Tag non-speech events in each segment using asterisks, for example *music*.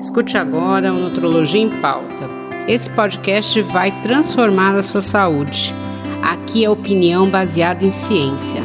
Escute agora o Nutrologia em Pauta. Esse podcast vai transformar a sua saúde. Aqui é opinião baseada em ciência.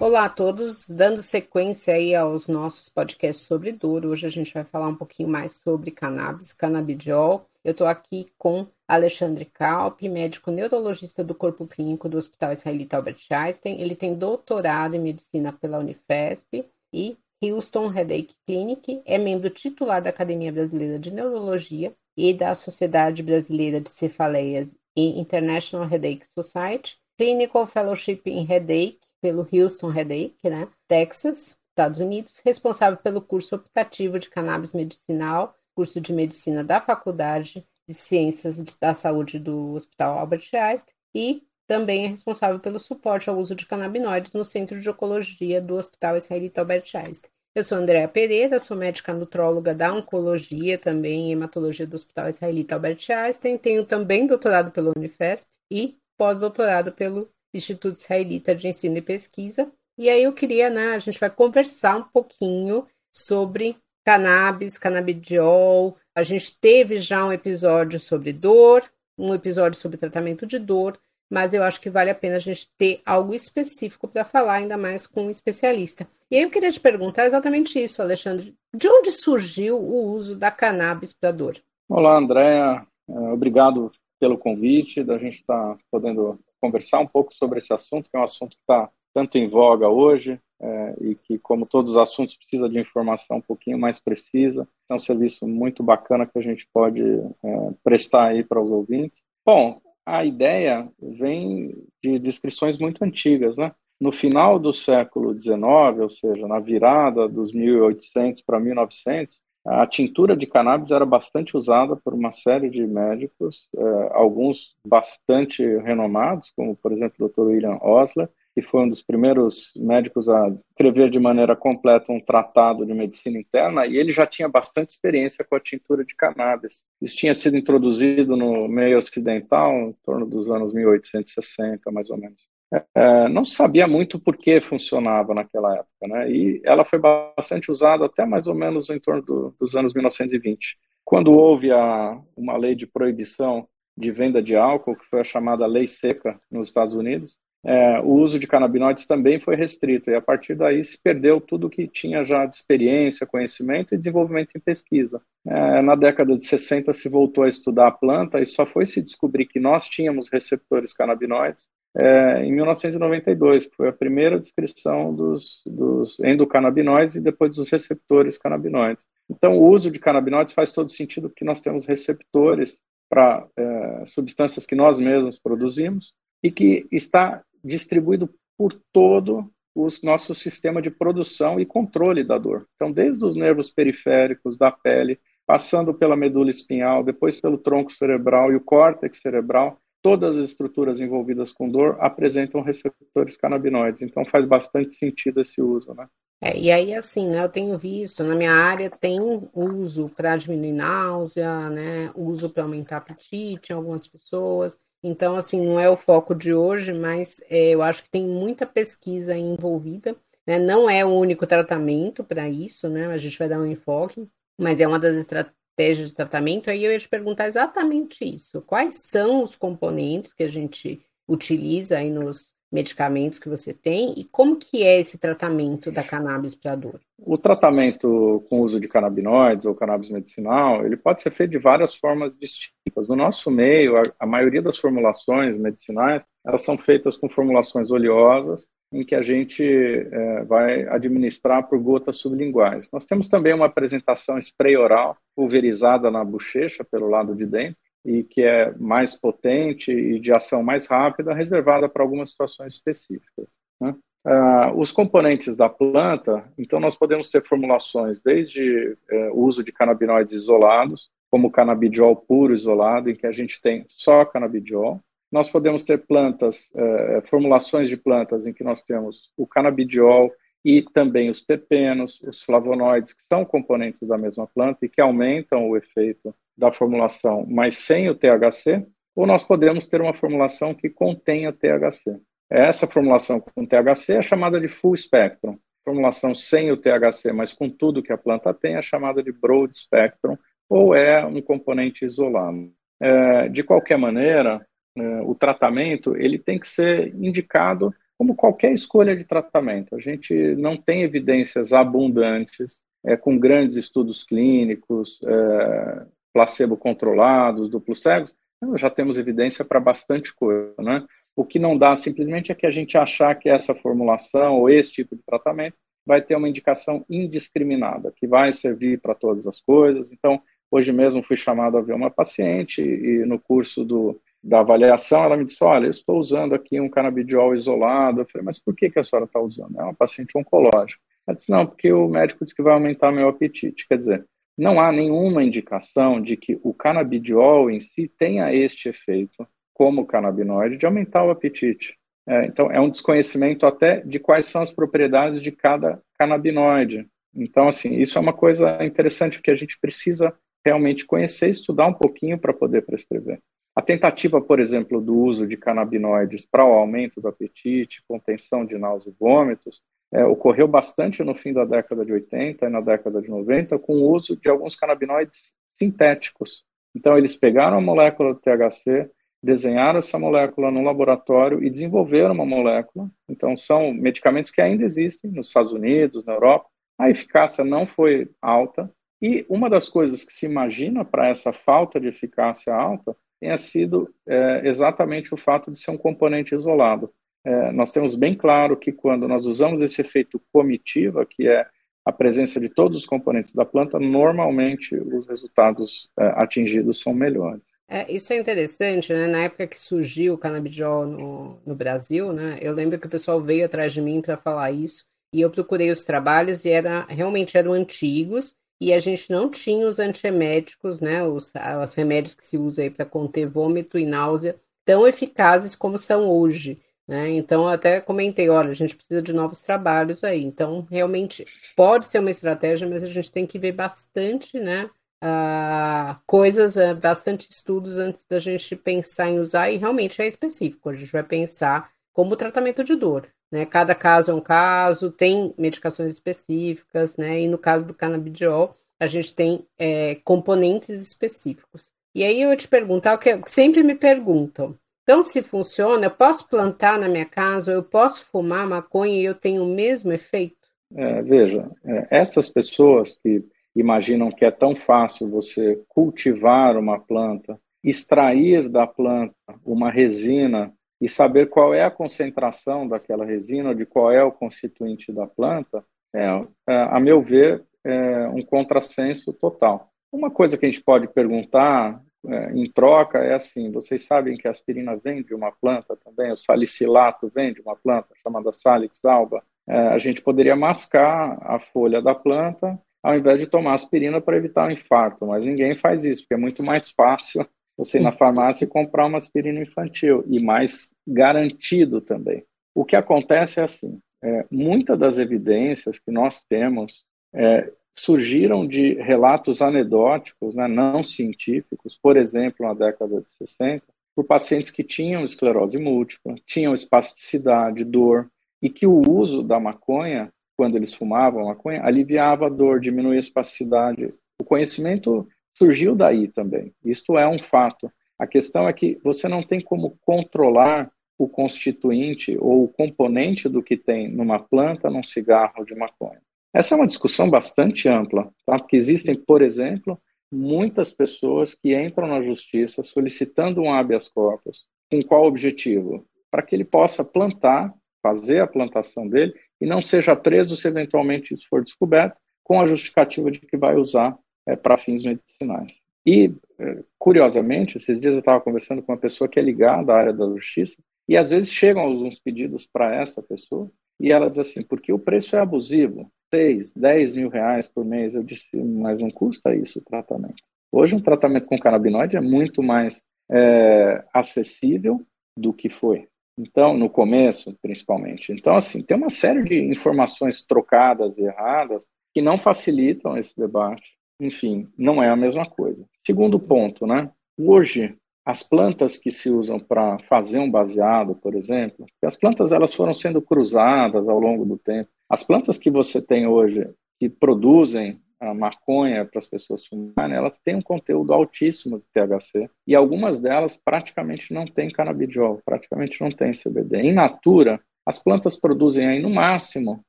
Olá a todos, dando sequência aí aos nossos podcasts sobre dor. Hoje a gente vai falar um pouquinho mais sobre cannabis, canabidiol. Eu estou aqui com Alexandre Kalp, médico neurologista do Corpo Clínico do Hospital Israelita Albert Einstein. Ele tem doutorado em medicina pela Unifesp e Houston Headache Clinic, é membro titular da Academia Brasileira de Neurologia e da Sociedade Brasileira de Cefaleias e International Headache Society, Clinical Fellowship in Headache pelo Houston Headache, né, Texas, Estados Unidos, responsável pelo curso optativo de cannabis medicinal, curso de medicina da Faculdade de Ciências da Saúde do Hospital Albert Einstein e também é responsável pelo suporte ao uso de canabinoides no Centro de Oncologia do Hospital Israelita Albert Einstein. Eu sou Andréa Pereira, sou médica nutróloga da Oncologia, também em Hematologia do Hospital Israelita Albert Einstein. Tenho também doutorado pelo Unifesp e pós-doutorado pelo Instituto Israelita de Ensino e Pesquisa. E aí eu queria, né, a gente vai conversar um pouquinho sobre cannabis, canabidiol. A gente teve já um episódio sobre dor, um episódio sobre tratamento de dor, mas eu acho que vale a pena a gente ter algo específico para falar, ainda mais com um especialista. E aí eu queria te perguntar exatamente isso, Alexandre. De onde surgiu o uso da cannabis para dor? Olá, Andréa. É, obrigado pelo convite, da gente estar tá podendo conversar um pouco sobre esse assunto, que é um assunto que está tanto em voga hoje é, e que, como todos os assuntos, precisa de informação um pouquinho mais precisa. É um serviço muito bacana que a gente pode é, prestar aí para os ouvintes. Bom, a ideia vem de descrições muito antigas, né? No final do século XIX, ou seja, na virada dos 1800 para 1900, a tintura de cannabis era bastante usada por uma série de médicos, eh, alguns bastante renomados, como por exemplo o Dr. William Osler, que foi um dos primeiros médicos a escrever de maneira completa um tratado de medicina interna, e ele já tinha bastante experiência com a tintura de cannabis. Isso tinha sido introduzido no meio ocidental em torno dos anos 1860, mais ou menos. É, não sabia muito por que funcionava naquela época, né? E ela foi bastante usada até mais ou menos em torno do, dos anos 1920, quando houve a, uma lei de proibição de venda de álcool, que foi a chamada Lei Seca nos Estados Unidos é, o uso de canabinoides também foi restrito, e a partir daí se perdeu tudo que tinha já de experiência, conhecimento e desenvolvimento em pesquisa. É, na década de 60 se voltou a estudar a planta e só foi se descobrir que nós tínhamos receptores canabinoides é, em 1992, que foi a primeira descrição dos, dos endocannabinoides e depois dos receptores canabinoides. Então, o uso de canabinoides faz todo sentido porque nós temos receptores para é, substâncias que nós mesmos produzimos e que está distribuído por todo o nosso sistema de produção e controle da dor. Então, desde os nervos periféricos da pele, passando pela medula espinhal, depois pelo tronco cerebral e o córtex cerebral, todas as estruturas envolvidas com dor apresentam receptores canabinoides. Então, faz bastante sentido esse uso, né? É, e aí, assim, né, eu tenho visto, na minha área tem uso para diminuir náusea, né, uso para aumentar apetite em algumas pessoas. Então, assim, não é o foco de hoje, mas é, eu acho que tem muita pesquisa envolvida. Né? Não é o único tratamento para isso, né? A gente vai dar um enfoque, mas é uma das estratégias de tratamento. Aí eu ia te perguntar exatamente isso. Quais são os componentes que a gente utiliza aí nos medicamentos que você tem e como que é esse tratamento da cannabis para dor? O tratamento com uso de canabinoides ou cannabis medicinal, ele pode ser feito de várias formas distintas. No nosso meio, a, a maioria das formulações medicinais, elas são feitas com formulações oleosas, em que a gente é, vai administrar por gotas sublinguais. Nós temos também uma apresentação spray oral, pulverizada na bochecha, pelo lado de dentro, e que é mais potente e de ação mais rápida, reservada para algumas situações específicas. Né? Uh, os componentes da planta, então nós podemos ter formulações desde o uso de canabinoides isolados, como o canabidiol puro isolado, em que a gente tem só canabidiol. Nós podemos ter plantas, uh, formulações de plantas em que nós temos o canabidiol e também os terpenos, os flavonoides, que são componentes da mesma planta e que aumentam o efeito da formulação, mas sem o THC, ou nós podemos ter uma formulação que contenha THC. Essa formulação com THC é chamada de full spectrum. formulação sem o THC, mas com tudo que a planta tem, é chamada de broad spectrum, ou é um componente isolado. É, de qualquer maneira, é, o tratamento ele tem que ser indicado como qualquer escolha de tratamento. A gente não tem evidências abundantes, é, com grandes estudos clínicos, é, placebo controlados, duplos cegos, já temos evidência para bastante coisa, né? O que não dá simplesmente é que a gente achar que essa formulação ou esse tipo de tratamento vai ter uma indicação indiscriminada, que vai servir para todas as coisas. Então, hoje mesmo fui chamado a ver uma paciente e no curso do, da avaliação ela me disse, olha, eu estou usando aqui um canabidiol isolado. Eu falei, mas por que, que a senhora está usando? É uma paciente oncológica. Ela disse, não, porque o médico disse que vai aumentar meu apetite. Quer dizer, não há nenhuma indicação de que o canabidiol em si tenha este efeito como canabinoide de aumentar o apetite. É, então, é um desconhecimento até de quais são as propriedades de cada canabinoide. Então, assim, isso é uma coisa interessante que a gente precisa realmente conhecer e estudar um pouquinho para poder prescrever. A tentativa, por exemplo, do uso de canabinoides para o aumento do apetite, contenção de náuseas e vômitos, é, ocorreu bastante no fim da década de 80 e na década de 90 com o uso de alguns canabinoides sintéticos. Então, eles pegaram a molécula do THC, desenharam essa molécula no laboratório e desenvolveram uma molécula. Então, são medicamentos que ainda existem nos Estados Unidos, na Europa. A eficácia não foi alta. E uma das coisas que se imagina para essa falta de eficácia alta tenha sido é, exatamente o fato de ser um componente isolado. É, nós temos bem claro que quando nós usamos esse efeito comitiva, que é a presença de todos os componentes da planta, normalmente os resultados é, atingidos são melhores. É, isso é interessante, né? Na época que surgiu o canabidiol no, no Brasil, né? Eu lembro que o pessoal veio atrás de mim para falar isso e eu procurei os trabalhos e era realmente eram antigos e a gente não tinha os antieméticos, né? Os, os remédios que se usa aí para conter vômito e náusea tão eficazes como são hoje. Né? Então, até comentei, olha, a gente precisa de novos trabalhos aí. Então, realmente pode ser uma estratégia, mas a gente tem que ver bastante, né? uh, coisas, uh, bastante estudos antes da gente pensar em usar, e realmente é específico. A gente vai pensar como tratamento de dor. Né? Cada caso é um caso, tem medicações específicas, né? E no caso do canabidiol, a gente tem é, componentes específicos. E aí eu te perguntar o que sempre me perguntam. Então, se funciona, eu posso plantar na minha casa, eu posso fumar maconha e eu tenho o mesmo efeito? É, veja, é, essas pessoas que imaginam que é tão fácil você cultivar uma planta, extrair da planta uma resina e saber qual é a concentração daquela resina, de qual é o constituinte da planta, é, é, a meu ver, é um contrassenso total. Uma coisa que a gente pode perguntar é, em troca é assim: vocês sabem que a aspirina vem de uma planta também, o salicilato vem de uma planta chamada Salix alba. É, a gente poderia mascar a folha da planta ao invés de tomar aspirina para evitar o infarto. Mas ninguém faz isso, porque é muito mais fácil você ir na farmácia e comprar uma aspirina infantil e mais garantido também. O que acontece é assim: é, muitas das evidências que nós temos é, surgiram de relatos anedóticos, né, não científicos, por exemplo, na década de 60, por pacientes que tinham esclerose múltipla, tinham espasticidade, dor, e que o uso da maconha quando eles fumavam maconha, aliviava a dor, diminuía a espasticidade. O conhecimento surgiu daí também. Isto é um fato. A questão é que você não tem como controlar o constituinte ou o componente do que tem numa planta, num cigarro de maconha. Essa é uma discussão bastante ampla, tá? porque existem, por exemplo, muitas pessoas que entram na justiça solicitando um habeas corpus. Com qual objetivo? Para que ele possa plantar, fazer a plantação dele e não seja preso se eventualmente isso for descoberto, com a justificativa de que vai usar é, para fins medicinais. E, é, curiosamente, esses dias eu estava conversando com uma pessoa que é ligada à área da justiça, e às vezes chegam alguns pedidos para essa pessoa, e ela diz assim, porque o preço é abusivo, 6, 10 mil reais por mês. Eu disse, mas não custa isso o tratamento. Hoje um tratamento com canabinoide é muito mais é, acessível do que foi. Então, no começo, principalmente. Então, assim, tem uma série de informações trocadas e erradas que não facilitam esse debate. Enfim, não é a mesma coisa. Segundo ponto, né? Hoje, as plantas que se usam para fazer um baseado, por exemplo, as plantas elas foram sendo cruzadas ao longo do tempo. As plantas que você tem hoje que produzem a maconha para as pessoas fumarem, elas têm um conteúdo altíssimo de THC e algumas delas praticamente não têm canabidiol, praticamente não têm CBD. Em natura, as plantas produzem aí no máximo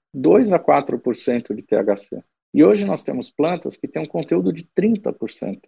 2 a 4% de THC. E hoje nós temos plantas que têm um conteúdo de 30%,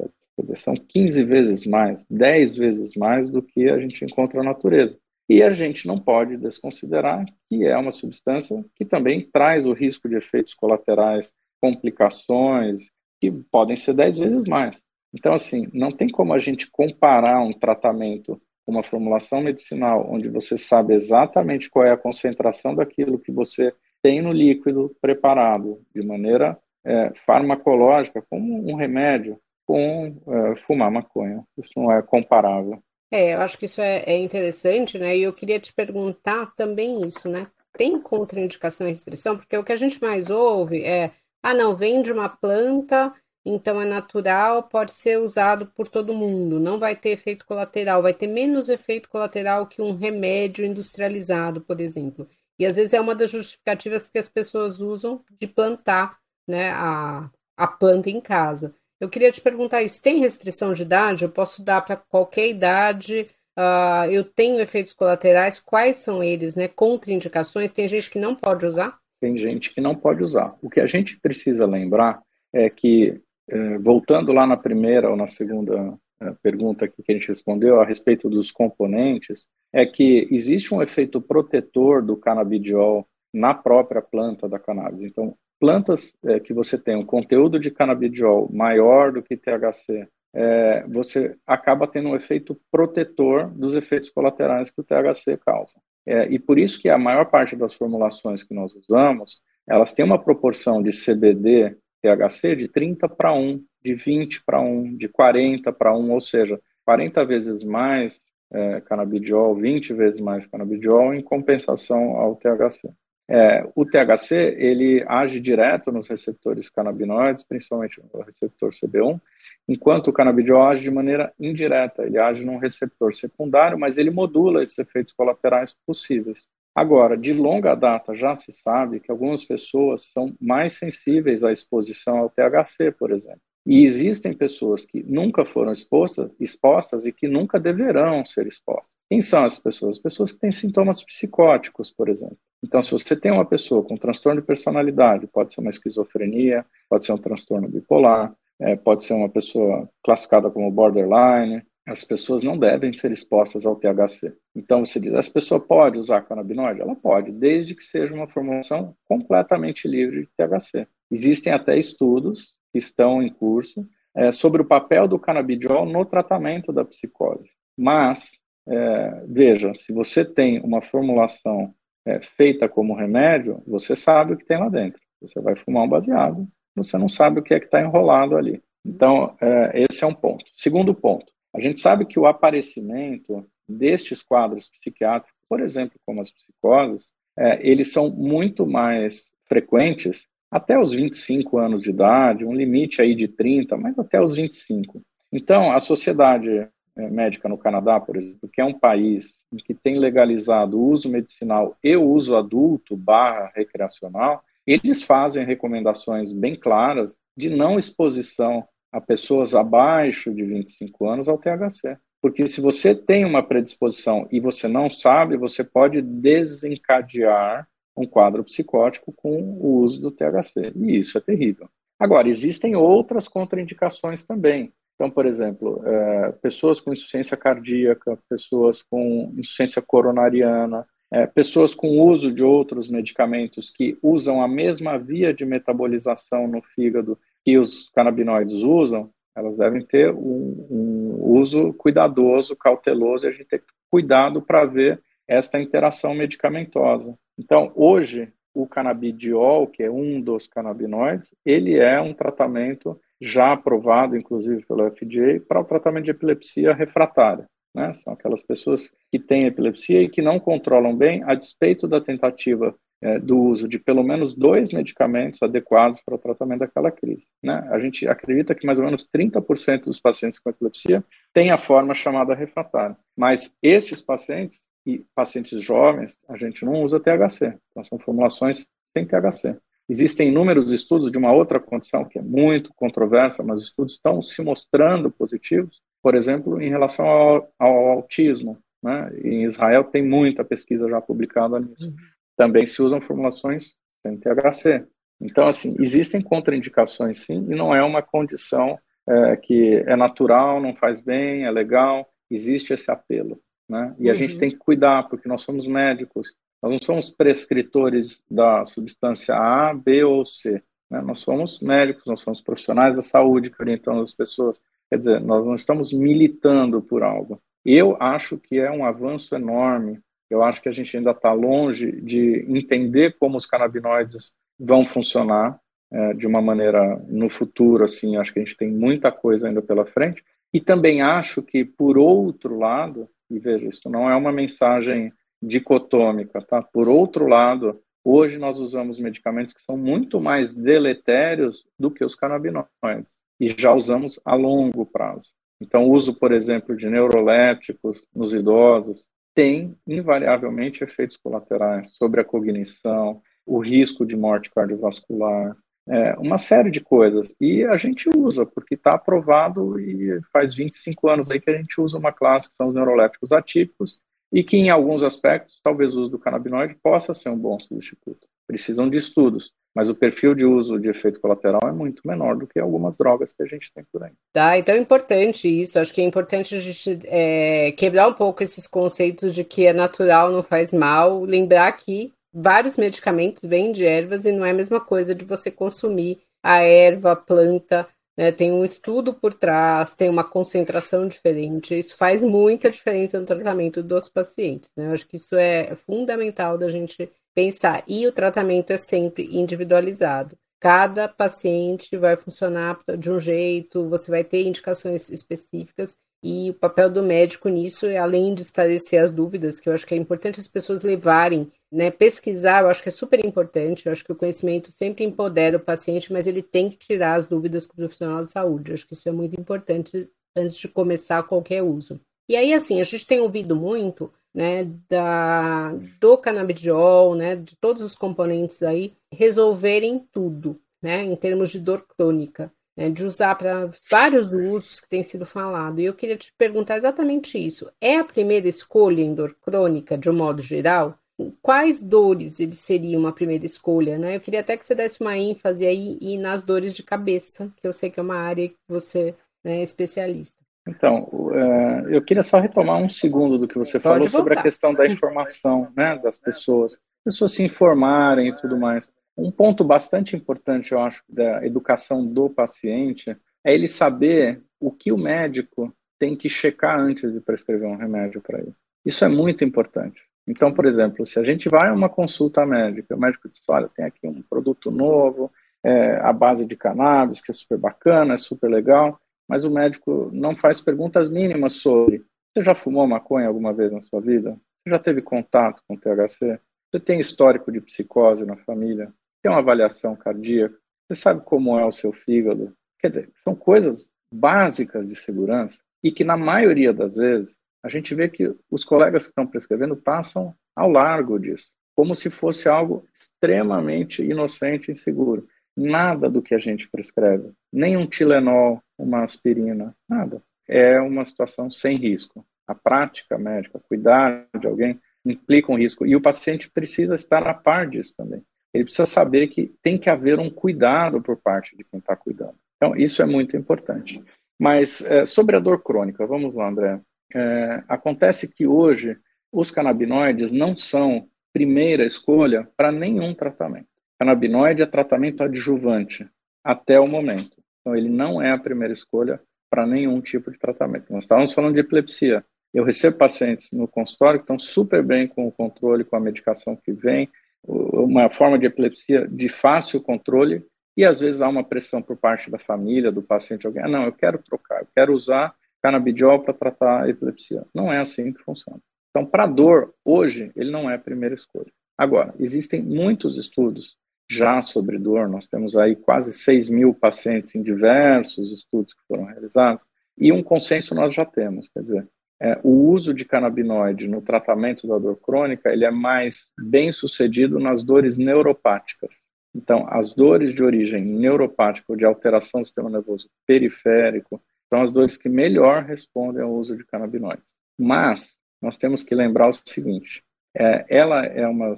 são 15 vezes mais, 10 vezes mais do que a gente encontra na natureza. E a gente não pode desconsiderar que é uma substância que também traz o risco de efeitos colaterais complicações que podem ser dez vezes mais. Então, assim, não tem como a gente comparar um tratamento uma formulação medicinal onde você sabe exatamente qual é a concentração daquilo que você tem no líquido preparado de maneira é, farmacológica, como um remédio, com é, fumar maconha. Isso não é comparável. É, eu acho que isso é, é, interessante, né? E eu queria te perguntar também isso, né? Tem contraindicação e restrição? Porque o que a gente mais ouve é ah, não, vem de uma planta, então é natural, pode ser usado por todo mundo, não vai ter efeito colateral, vai ter menos efeito colateral que um remédio industrializado, por exemplo. E às vezes é uma das justificativas que as pessoas usam de plantar né, a, a planta em casa. Eu queria te perguntar isso: tem restrição de idade? Eu posso dar para qualquer idade? Uh, eu tenho efeitos colaterais? Quais são eles? Né? Contraindicações? Tem gente que não pode usar? tem gente que não pode usar. O que a gente precisa lembrar é que, é, voltando lá na primeira ou na segunda é, pergunta que a gente respondeu a respeito dos componentes, é que existe um efeito protetor do canabidiol na própria planta da cannabis. Então, plantas é, que você tem um conteúdo de canabidiol maior do que THC, é, você acaba tendo um efeito protetor dos efeitos colaterais que o THC causa. É, e por isso que a maior parte das formulações que nós usamos, elas têm uma proporção de CBD, THC de 30 para 1, de 20 para 1, de 40 para 1, ou seja, 40 vezes mais é, canabidiol, 20 vezes mais canabidiol em compensação ao THC. É, o THC ele age direto nos receptores canabinoides, principalmente no receptor CB1, enquanto o canabidiol age de maneira indireta, ele age num receptor secundário, mas ele modula esses efeitos colaterais possíveis. Agora, de longa data já se sabe que algumas pessoas são mais sensíveis à exposição ao THC, por exemplo. E existem pessoas que nunca foram expostas, expostas e que nunca deverão ser expostas. Quem são as pessoas? As pessoas que têm sintomas psicóticos, por exemplo. Então, se você tem uma pessoa com transtorno de personalidade, pode ser uma esquizofrenia, pode ser um transtorno bipolar, é, pode ser uma pessoa classificada como borderline. As pessoas não devem ser expostas ao THC. Então, você diz, essa pessoa pode usar canabinoide? Ela pode, desde que seja uma formulação completamente livre de THC. Existem até estudos que estão em curso é, sobre o papel do canabidiol no tratamento da psicose. Mas, é, veja, se você tem uma formulação é, feita como remédio, você sabe o que tem lá dentro. Você vai fumar um baseado, você não sabe o que é que está enrolado ali. Então, é, esse é um ponto. Segundo ponto, a gente sabe que o aparecimento destes quadros psiquiátricos, por exemplo, como as psicoses, é, eles são muito mais frequentes até os 25 anos de idade, um limite aí de 30, mas até os 25. Então, a sociedade é, médica no Canadá, por exemplo, que é um país que tem legalizado o uso medicinal e o uso adulto barra recreacional, eles fazem recomendações bem claras de não exposição a pessoas abaixo de 25 anos ao THC. Porque se você tem uma predisposição e você não sabe, você pode desencadear um quadro psicótico com o uso do THC. E isso é terrível. Agora, existem outras contraindicações também. Então, por exemplo, é, pessoas com insuficiência cardíaca, pessoas com insuficiência coronariana, é, pessoas com uso de outros medicamentos que usam a mesma via de metabolização no fígado que os canabinoides usam, elas devem ter um, um uso cuidadoso, cauteloso, e a gente tem cuidado para ver esta interação medicamentosa. Então, hoje, o canabidiol, que é um dos canabinoides, ele é um tratamento já aprovado, inclusive pelo FDA, para o tratamento de epilepsia refratária. Né? São aquelas pessoas que têm epilepsia e que não controlam bem, a despeito da tentativa é, do uso de pelo menos dois medicamentos adequados para o tratamento daquela crise. Né? A gente acredita que mais ou menos 30% dos pacientes com epilepsia têm a forma chamada refratária. Mas estes pacientes e pacientes jovens, a gente não usa THC. Então, são formulações sem THC. Existem inúmeros estudos de uma outra condição que é muito controversa, mas os estudos estão se mostrando positivos, por exemplo, em relação ao, ao autismo. Né? Em Israel tem muita pesquisa já publicada nisso. Uhum. Também se usam formulações sem THC. Então, assim, existem contraindicações sim, e não é uma condição é, que é natural, não faz bem, é legal, existe esse apelo. Né? E uhum. a gente uhum. tem que cuidar, porque nós somos médicos, nós não somos prescritores da substância A, B ou C. Né? Nós somos médicos, nós somos profissionais da saúde que orientamos as pessoas. Quer dizer, nós não estamos militando por algo. Eu acho que é um avanço enorme. Eu acho que a gente ainda está longe de entender como os canabinoides vão funcionar é, de uma maneira no futuro. Assim, acho que a gente tem muita coisa ainda pela frente. E também acho que, por outro lado, e veja, isso não é uma mensagem dicotômica, tá? Por outro lado, hoje nós usamos medicamentos que são muito mais deletérios do que os canabinoides e já usamos a longo prazo. Então, o uso, por exemplo, de neurolépticos nos idosos tem invariavelmente efeitos colaterais sobre a cognição, o risco de morte cardiovascular, é, uma série de coisas. E a gente usa, porque está aprovado e faz 25 anos aí que a gente usa uma classe que são os neurolépticos atípicos e que, em alguns aspectos, talvez o uso do canabinoide possa ser um bom substituto. Precisam de estudos, mas o perfil de uso de efeito colateral é muito menor do que algumas drogas que a gente tem por aí. Tá, então é importante isso. Acho que é importante a gente é, quebrar um pouco esses conceitos de que é natural, não faz mal. Lembrar que vários medicamentos vêm de ervas e não é a mesma coisa de você consumir a erva, a planta, né? Tem um estudo por trás, tem uma concentração diferente. Isso faz muita diferença no tratamento dos pacientes. Né? Eu acho que isso é fundamental da gente pensar. E o tratamento é sempre individualizado. Cada paciente vai funcionar de um jeito, você vai ter indicações específicas e o papel do médico nisso é além de esclarecer as dúvidas, que eu acho que é importante as pessoas levarem, né? Pesquisar, eu acho que é super importante. Eu acho que o conhecimento sempre empodera o paciente, mas ele tem que tirar as dúvidas com o profissional de saúde. Eu acho que isso é muito importante antes de começar qualquer uso. E aí, assim, a gente tem ouvido muito, né, da, do canabidiol, né, de todos os componentes aí, resolverem tudo, né, em termos de dor crônica né, de usar para vários usos que tem sido falado. E eu queria te perguntar exatamente isso. É a primeira escolha em dor crônica, de um modo geral? Quais dores ele seria uma primeira escolha? Né? Eu queria até que você desse uma ênfase aí e nas dores de cabeça, que eu sei que é uma área que você né, é especialista. Então, é, eu queria só retomar um segundo do que você Pode falou voltar. sobre a questão da informação né, das pessoas. As pessoas se informarem e tudo mais. Um ponto bastante importante, eu acho, da educação do paciente é ele saber o que o médico tem que checar antes de prescrever um remédio para ele. Isso é muito importante. Então, por exemplo, se a gente vai a uma consulta médica, o médico diz: olha, tem aqui um produto novo, é, a base de cannabis, que é super bacana, é super legal, mas o médico não faz perguntas mínimas sobre: você já fumou maconha alguma vez na sua vida? Você já teve contato com THC? Você tem histórico de psicose na família? tem uma avaliação cardíaca, você sabe como é o seu fígado. Quer dizer, são coisas básicas de segurança e que, na maioria das vezes, a gente vê que os colegas que estão prescrevendo passam ao largo disso, como se fosse algo extremamente inocente e inseguro. Nada do que a gente prescreve, nem um Tilenol, uma aspirina, nada. É uma situação sem risco. A prática médica, cuidar de alguém, implica um risco. E o paciente precisa estar a par disso também ele precisa saber que tem que haver um cuidado por parte de quem está cuidando. Então, isso é muito importante. Mas é, sobre a dor crônica, vamos lá, André. É, acontece que hoje os canabinoides não são primeira escolha para nenhum tratamento. Canabinoide é tratamento adjuvante até o momento. Então, ele não é a primeira escolha para nenhum tipo de tratamento. Nós estávamos falando de epilepsia. Eu recebo pacientes no consultório que estão super bem com o controle, com a medicação que vem, uma forma de epilepsia de fácil controle e às vezes há uma pressão por parte da família, do paciente, alguém, ah, não, eu quero trocar, eu quero usar canabidiol para tratar a epilepsia. Não é assim que funciona. Então, para dor, hoje, ele não é a primeira escolha. Agora, existem muitos estudos já sobre dor, nós temos aí quase 6 mil pacientes em diversos estudos que foram realizados, e um consenso nós já temos, quer dizer, é, o uso de canabinoide no tratamento da dor crônica ele é mais bem sucedido nas dores neuropáticas. Então, as dores de origem neuropática ou de alteração do sistema nervoso periférico são as dores que melhor respondem ao uso de canabinoides. Mas nós temos que lembrar o seguinte: é, ela é uma,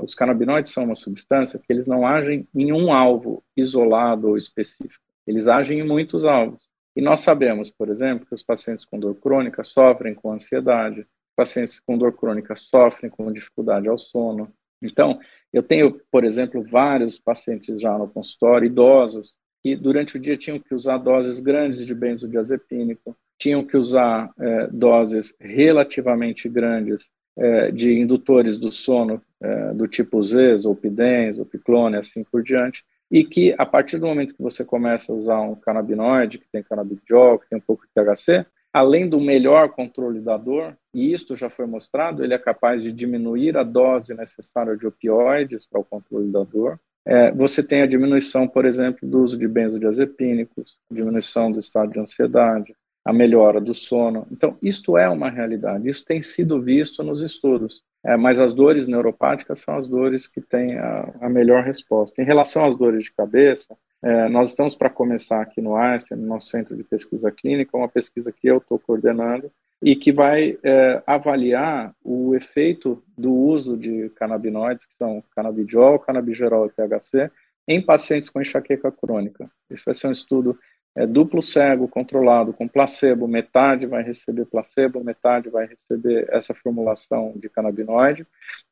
os canabinoides são uma substância que eles não agem em um alvo isolado ou específico. Eles agem em muitos alvos. E nós sabemos, por exemplo, que os pacientes com dor crônica sofrem com ansiedade, pacientes com dor crônica sofrem com dificuldade ao sono. Então, eu tenho, por exemplo, vários pacientes já no consultório, idosos, que durante o dia tinham que usar doses grandes de benzodiazepínico, tinham que usar é, doses relativamente grandes é, de indutores do sono é, do tipo Z, ou Pidens, ou Piclone, assim por diante, e que a partir do momento que você começa a usar um canabinoide, que tem canabidiol, que tem um pouco de THC, além do melhor controle da dor, e isto já foi mostrado, ele é capaz de diminuir a dose necessária de opioides para o controle da dor. É, você tem a diminuição, por exemplo, do uso de benzodiazepínicos, diminuição do estado de ansiedade, a melhora do sono. Então, isto é uma realidade, isso tem sido visto nos estudos. É, mas as dores neuropáticas são as dores que têm a, a melhor resposta. Em relação às dores de cabeça, é, nós estamos para começar aqui no Einstein, no nosso centro de pesquisa clínica, uma pesquisa que eu estou coordenando e que vai é, avaliar o efeito do uso de canabinoides, que são canabidiol, canabigerol e THC, em pacientes com enxaqueca crônica. Esse vai ser um estudo é duplo cego controlado com placebo, metade vai receber placebo, metade vai receber essa formulação de canabinoide,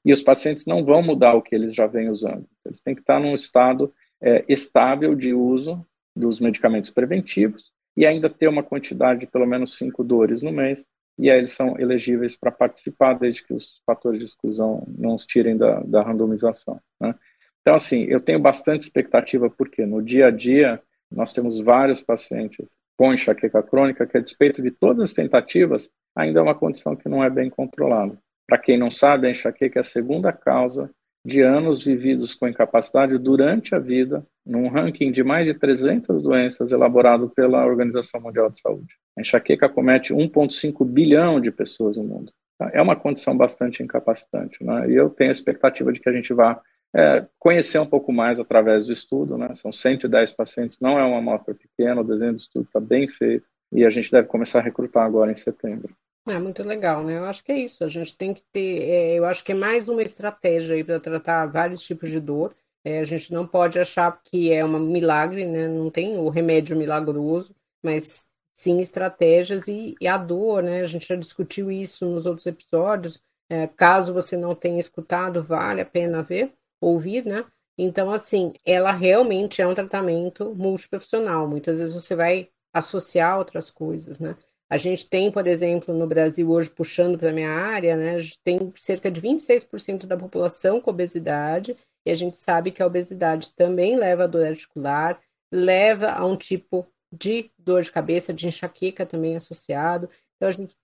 e os pacientes não vão mudar o que eles já vêm usando. Eles têm que estar num estado é, estável de uso dos medicamentos preventivos e ainda ter uma quantidade de pelo menos cinco dores no mês, e aí eles são elegíveis para participar, desde que os fatores de exclusão não os tirem da, da randomização. Né? Então, assim, eu tenho bastante expectativa, porque no dia a dia nós temos vários pacientes com enxaqueca crônica que, a despeito de todas as tentativas, ainda é uma condição que não é bem controlada. Para quem não sabe, a enxaqueca é a segunda causa de anos vividos com incapacidade durante a vida, num ranking de mais de 300 doenças elaborado pela Organização Mundial de Saúde. A enxaqueca comete 1,5 bilhão de pessoas no mundo. É uma condição bastante incapacitante. Né? E eu tenho a expectativa de que a gente vá é, conhecer um pouco mais através do estudo, né? São 110 pacientes, não é uma amostra pequena, o desenho do estudo está bem feito e a gente deve começar a recrutar agora em setembro. É muito legal, né? Eu acho que é isso. A gente tem que ter, é, eu acho que é mais uma estratégia aí para tratar vários tipos de dor. É, a gente não pode achar que é um milagre, né? Não tem o remédio milagroso, mas sim estratégias e, e a dor, né? A gente já discutiu isso nos outros episódios. É, caso você não tenha escutado, vale a pena ver ouvir, né? Então, assim, ela realmente é um tratamento multiprofissional. Muitas vezes você vai associar outras coisas, né? A gente tem, por exemplo, no Brasil hoje, puxando para a minha área, né? A gente tem cerca de 26% da população com obesidade, e a gente sabe que a obesidade também leva a dor articular, leva a um tipo de dor de cabeça, de enxaqueca também associado. Então, a gente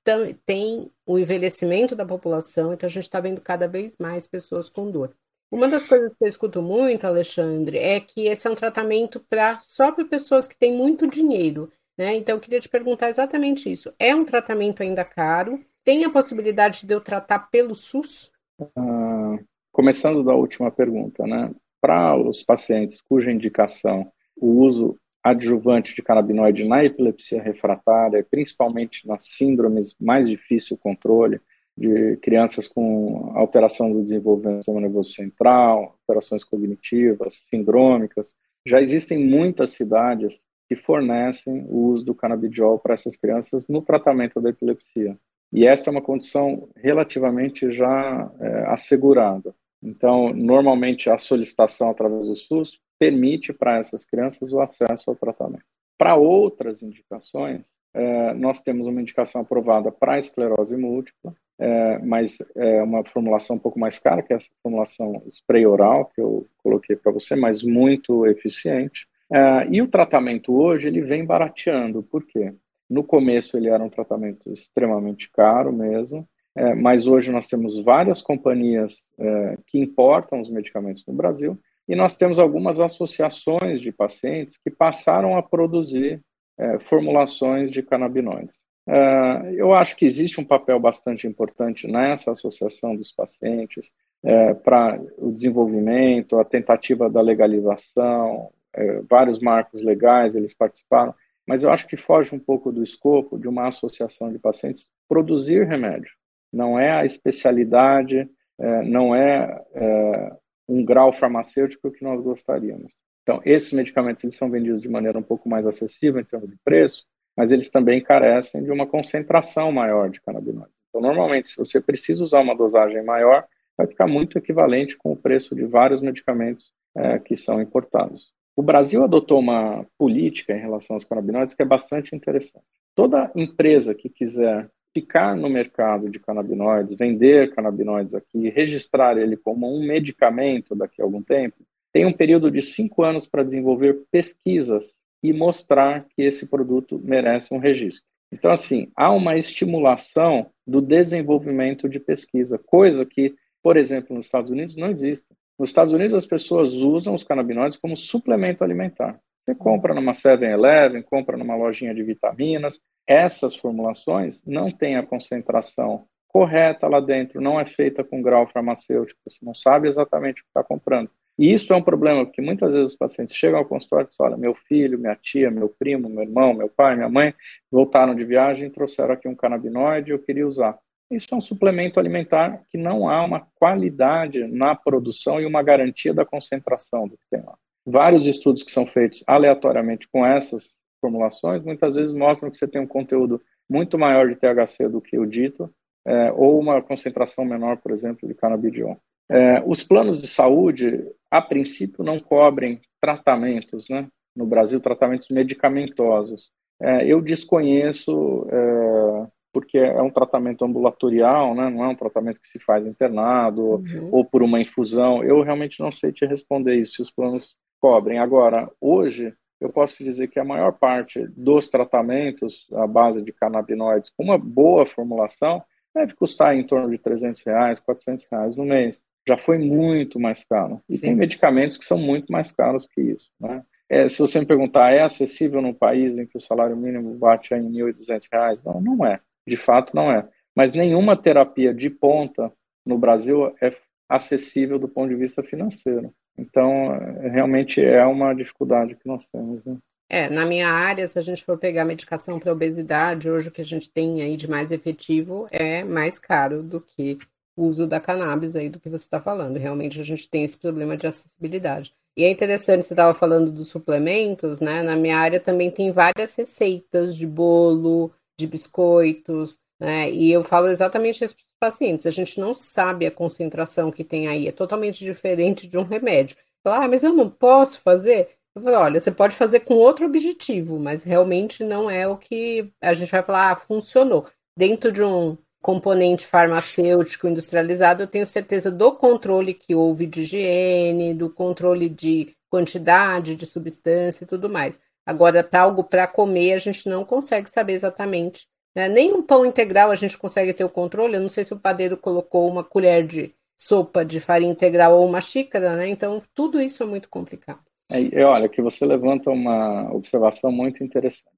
tem o envelhecimento da população, então a gente está vendo cada vez mais pessoas com dor. Uma das coisas que eu escuto muito, Alexandre, é que esse é um tratamento para só para pessoas que têm muito dinheiro, né? Então eu queria te perguntar exatamente isso. É um tratamento ainda caro? Tem a possibilidade de eu tratar pelo SUS? Ah, começando da última pergunta, né? Para os pacientes cuja indicação o uso adjuvante de canabinoide na epilepsia refratária, principalmente nas síndromes mais difícil controle, de crianças com alteração do desenvolvimento do sistema nervoso central, alterações cognitivas, sindrômicas. Já existem muitas cidades que fornecem o uso do canabidiol para essas crianças no tratamento da epilepsia. E essa é uma condição relativamente já é, assegurada. Então, normalmente, a solicitação através do SUS permite para essas crianças o acesso ao tratamento. Para outras indicações, é, nós temos uma indicação aprovada para esclerose múltipla, é, mas é uma formulação um pouco mais cara, que é essa formulação spray oral que eu coloquei para você, mas muito eficiente. É, e o tratamento hoje ele vem barateando, por quê? No começo ele era um tratamento extremamente caro mesmo, é, mas hoje nós temos várias companhias é, que importam os medicamentos no Brasil e nós temos algumas associações de pacientes que passaram a produzir é, formulações de canabinoides. Uh, eu acho que existe um papel bastante importante nessa associação dos pacientes é, para o desenvolvimento, a tentativa da legalização, é, vários marcos legais eles participaram, mas eu acho que foge um pouco do escopo de uma associação de pacientes produzir remédio. Não é a especialidade, é, não é, é um grau farmacêutico que nós gostaríamos. Então, esses medicamentos eles são vendidos de maneira um pouco mais acessível em termos de preço, mas eles também carecem de uma concentração maior de canabinoides. Então, normalmente, se você precisa usar uma dosagem maior, vai ficar muito equivalente com o preço de vários medicamentos é, que são importados. O Brasil adotou uma política em relação aos canabinoides que é bastante interessante. Toda empresa que quiser ficar no mercado de canabinoides, vender canabinoides aqui, registrar ele como um medicamento daqui a algum tempo, tem um período de cinco anos para desenvolver pesquisas e mostrar que esse produto merece um registro. Então, assim, há uma estimulação do desenvolvimento de pesquisa, coisa que, por exemplo, nos Estados Unidos não existe. Nos Estados Unidos, as pessoas usam os canabinoides como suplemento alimentar. Você compra numa 7-Eleven, compra numa lojinha de vitaminas. Essas formulações não têm a concentração correta lá dentro, não é feita com grau farmacêutico, você não sabe exatamente o que está comprando. E isso é um problema, porque muitas vezes os pacientes chegam ao consultório e dizem, olha, meu filho, minha tia, meu primo, meu irmão, meu pai, minha mãe voltaram de viagem e trouxeram aqui um canabinoide eu queria usar. Isso é um suplemento alimentar que não há uma qualidade na produção e uma garantia da concentração do que tem lá. Vários estudos que são feitos aleatoriamente com essas formulações, muitas vezes mostram que você tem um conteúdo muito maior de THC do que o dito, é, ou uma concentração menor, por exemplo, de canabidiol. É, os planos de saúde, a princípio, não cobrem tratamentos, né? no Brasil, tratamentos medicamentosos. É, eu desconheço é, porque é um tratamento ambulatorial, né? não é um tratamento que se faz internado uhum. ou por uma infusão. Eu realmente não sei te responder isso, se os planos cobrem. Agora, hoje, eu posso dizer que a maior parte dos tratamentos à base de canabinoides, com uma boa formulação, deve custar em torno de 300 reais, 400 reais no mês. Já foi muito mais caro. E Sim. tem medicamentos que são muito mais caros que isso. Né? É, se você me perguntar, é acessível num país em que o salário mínimo bate em R$ 1.200? Não, não é de fato não é. Mas nenhuma terapia de ponta no Brasil é acessível do ponto de vista financeiro. Então, realmente é uma dificuldade que nós temos. Né? É, na minha área, se a gente for pegar medicação para obesidade, hoje o que a gente tem aí de mais efetivo é mais caro do que o uso da cannabis aí do que você está falando. Realmente a gente tem esse problema de acessibilidade. E é interessante, você estava falando dos suplementos, né? Na minha área também tem várias receitas de bolo, de biscoitos, né? E eu falo exatamente isso para os pacientes. A gente não sabe a concentração que tem aí, é totalmente diferente de um remédio. Falar, ah, mas eu não posso fazer? Eu falo, olha, você pode fazer com outro objetivo, mas realmente não é o que a gente vai falar, ah, funcionou. Dentro de um componente farmacêutico industrializado, eu tenho certeza do controle que houve de higiene, do controle de quantidade de substância e tudo mais. Agora, para algo para comer, a gente não consegue saber exatamente. Né? Nem um pão integral a gente consegue ter o controle. Eu não sei se o padeiro colocou uma colher de sopa de farinha integral ou uma xícara, né? Então, tudo isso é muito complicado. É, olha, que você levanta uma observação muito interessante.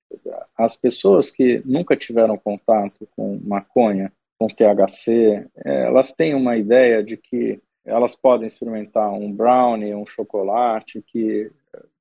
As pessoas que nunca tiveram contato com maconha, com THC, é, elas têm uma ideia de que elas podem experimentar um brownie, um chocolate, que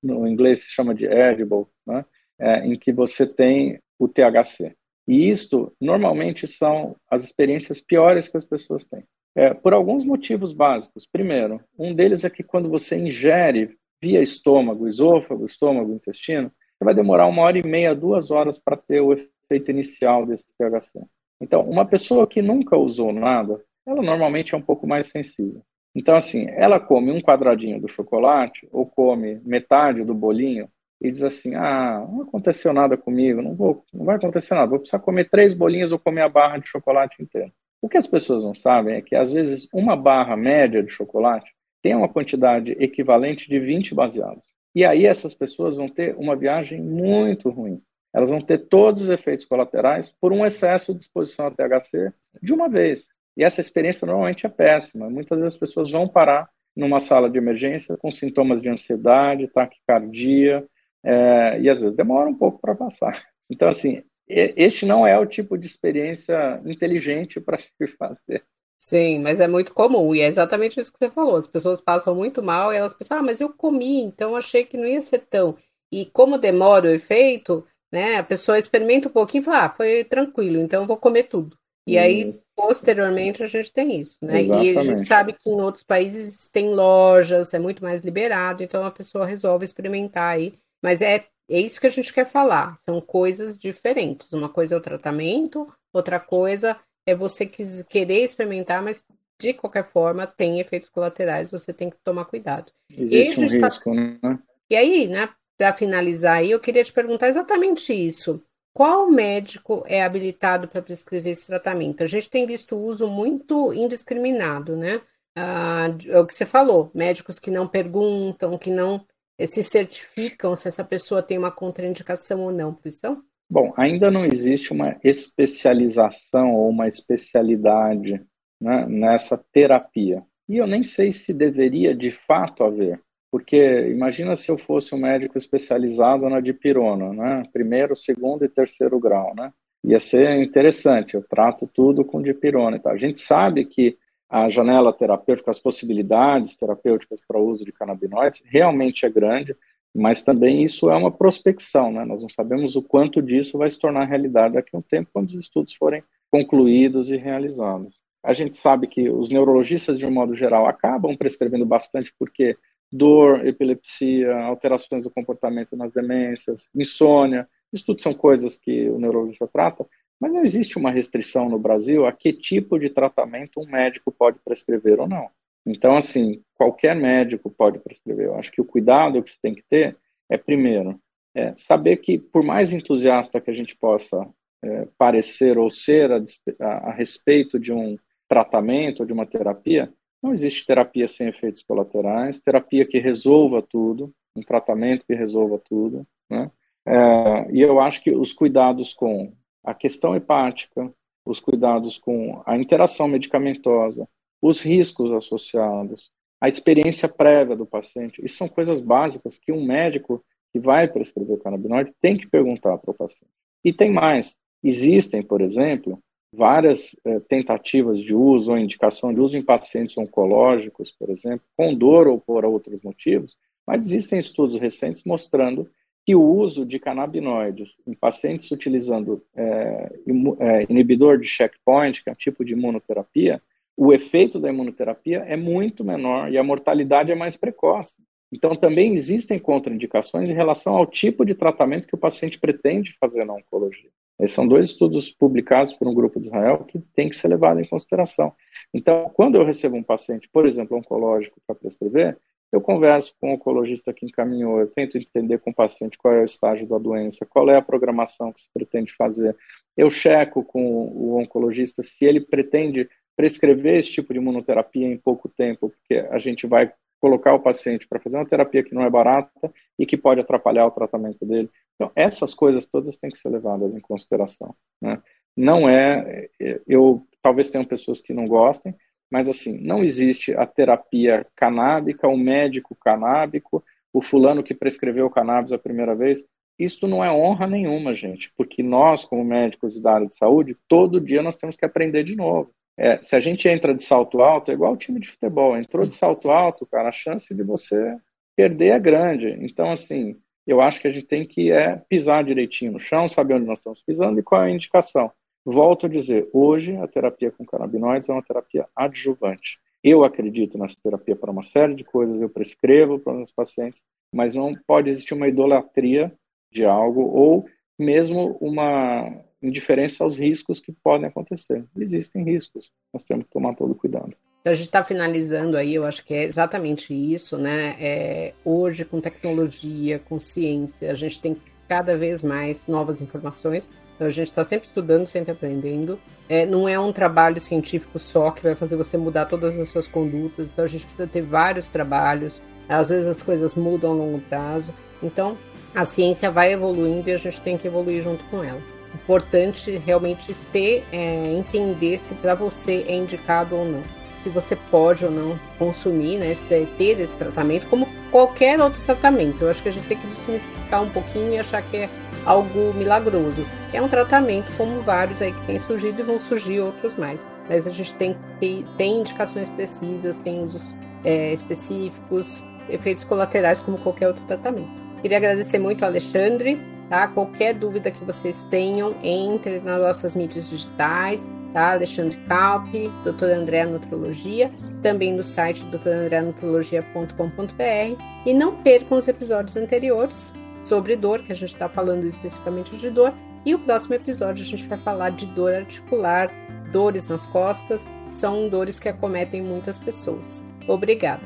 no inglês se chama de edible, né? É, em que você tem o THC. E isto, normalmente, são as experiências piores que as pessoas têm. É, por alguns motivos básicos. Primeiro, um deles é que quando você ingere via estômago, esôfago, estômago, intestino, você vai demorar uma hora e meia, duas horas para ter o efeito inicial desse THC. Então, uma pessoa que nunca usou nada, ela normalmente é um pouco mais sensível. Então, assim, ela come um quadradinho do chocolate ou come metade do bolinho e diz assim: ah, não aconteceu nada comigo, não, vou, não vai acontecer nada, vou precisar comer três bolinhas ou comer a barra de chocolate inteira. O que as pessoas não sabem é que, às vezes, uma barra média de chocolate tem uma quantidade equivalente de 20 baseados. E aí essas pessoas vão ter uma viagem muito ruim. Elas vão ter todos os efeitos colaterais por um excesso de exposição a THC de uma vez. E essa experiência normalmente é péssima. Muitas vezes as pessoas vão parar numa sala de emergência com sintomas de ansiedade, taquicardia, é, e às vezes demora um pouco para passar. Então, assim, este não é o tipo de experiência inteligente para *laughs* se fazer. Sim, mas é muito comum, e é exatamente isso que você falou. As pessoas passam muito mal e elas pensam, ah, mas eu comi, então achei que não ia ser tão. E como demora o efeito, né? A pessoa experimenta um pouquinho e fala, ah, foi tranquilo, então eu vou comer tudo. E aí, posteriormente, a gente tem isso, né? Exatamente. E a gente sabe que em outros países tem lojas, é muito mais liberado, então a pessoa resolve experimentar aí. Mas é, é isso que a gente quer falar, são coisas diferentes. Uma coisa é o tratamento, outra coisa é você querer experimentar, mas de qualquer forma tem efeitos colaterais, você tem que tomar cuidado. Existe um tá risco, tá... né? E aí, né, para finalizar aí, eu queria te perguntar exatamente isso. Qual médico é habilitado para prescrever esse tratamento? A gente tem visto uso muito indiscriminado, né? Ah, é o que você falou, médicos que não perguntam, que não eh, se certificam se essa pessoa tem uma contraindicação ou não, Cristão? Bom, ainda não existe uma especialização ou uma especialidade né, nessa terapia. E eu nem sei se deveria de fato haver. Porque imagina se eu fosse um médico especializado na dipirona, né? Primeiro, segundo e terceiro grau, né? Ia ser interessante, eu trato tudo com dipirona e tal. A gente sabe que a janela terapêutica, as possibilidades terapêuticas para uso de canabinoides realmente é grande, mas também isso é uma prospecção, né? Nós não sabemos o quanto disso vai se tornar realidade daqui a um tempo, quando os estudos forem concluídos e realizados. A gente sabe que os neurologistas, de um modo geral, acabam prescrevendo bastante porque dor, epilepsia, alterações do comportamento nas demências, insônia. Isso tudo são coisas que o neurologista trata, mas não existe uma restrição no Brasil a que tipo de tratamento um médico pode prescrever ou não. Então, assim, qualquer médico pode prescrever. Eu acho que o cuidado que você tem que ter é, primeiro, é saber que, por mais entusiasta que a gente possa é, parecer ou ser a, a, a respeito de um tratamento ou de uma terapia, não existe terapia sem efeitos colaterais, terapia que resolva tudo, um tratamento que resolva tudo, né? É, e eu acho que os cuidados com a questão hepática, os cuidados com a interação medicamentosa, os riscos associados, a experiência prévia do paciente, isso são coisas básicas que um médico que vai prescrever canabinoide tem que perguntar para o paciente. E tem mais. Existem, por exemplo, várias eh, tentativas de uso ou indicação de uso em pacientes oncológicos, por exemplo, com dor ou por outros motivos, mas existem estudos recentes mostrando que o uso de canabinoides em pacientes utilizando é, é, inibidor de checkpoint, que é um tipo de imunoterapia, o efeito da imunoterapia é muito menor e a mortalidade é mais precoce. Então, também existem contraindicações em relação ao tipo de tratamento que o paciente pretende fazer na oncologia. Esses são dois estudos publicados por um grupo de Israel que tem que ser levado em consideração. Então, quando eu recebo um paciente, por exemplo, oncológico para prescrever, eu converso com o oncologista que encaminhou, eu tento entender com o paciente qual é o estágio da doença, qual é a programação que se pretende fazer. Eu checo com o oncologista se ele pretende prescrever esse tipo de imunoterapia em pouco tempo, porque a gente vai colocar o paciente para fazer uma terapia que não é barata e que pode atrapalhar o tratamento dele. Então, essas coisas todas têm que ser levadas em consideração. Né? Não é, eu talvez tenham pessoas que não gostem, mas assim, não existe a terapia canábica, o médico canábico, o fulano que prescreveu cannabis a primeira vez. Isso não é honra nenhuma, gente, porque nós, como médicos da área de saúde, todo dia nós temos que aprender de novo. É, se a gente entra de salto alto, é igual o time de futebol. Entrou de salto alto, cara, a chance de você perder é grande. Então, assim, eu acho que a gente tem que é, pisar direitinho no chão, saber onde nós estamos pisando e qual é a indicação. Volto a dizer, hoje a terapia com canabinoides é uma terapia adjuvante. Eu acredito nessa terapia para uma série de coisas, eu prescrevo para os meus pacientes, mas não pode existir uma idolatria de algo ou mesmo uma indiferença aos riscos que podem acontecer. Existem riscos, nós temos que tomar todo cuidado. Então a gente está finalizando aí, eu acho que é exatamente isso, né? É, hoje, com tecnologia, com ciência, a gente tem cada vez mais novas informações. Então a gente está sempre estudando, sempre aprendendo. É, não é um trabalho científico só que vai fazer você mudar todas as suas condutas. Então a gente precisa ter vários trabalhos. Às vezes as coisas mudam a longo prazo. Então a ciência vai evoluindo e a gente tem que evoluir junto com ela importante realmente ter, é, entender se para você é indicado ou não. Se você pode ou não consumir, né, ter esse tratamento, como qualquer outro tratamento. Eu acho que a gente tem que desmistificar um pouquinho e achar que é algo milagroso. É um tratamento como vários aí que têm surgido e vão surgir outros mais. Mas a gente tem, tem, tem indicações precisas, tem usos é, específicos, efeitos colaterais como qualquer outro tratamento. Queria agradecer muito ao Alexandre, tá? Qualquer dúvida que vocês tenham, entre nas nossas mídias digitais, tá? Alexandre Calpe, Dr. André Nutrologia, também no site drandreanutrologia.com.br e não percam os episódios anteriores sobre dor, que a gente está falando especificamente de dor, e o próximo episódio a gente vai falar de dor articular, dores nas costas, são dores que acometem muitas pessoas. Obrigada!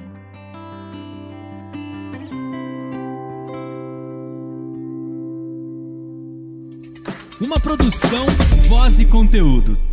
Uma produção, voz e conteúdo.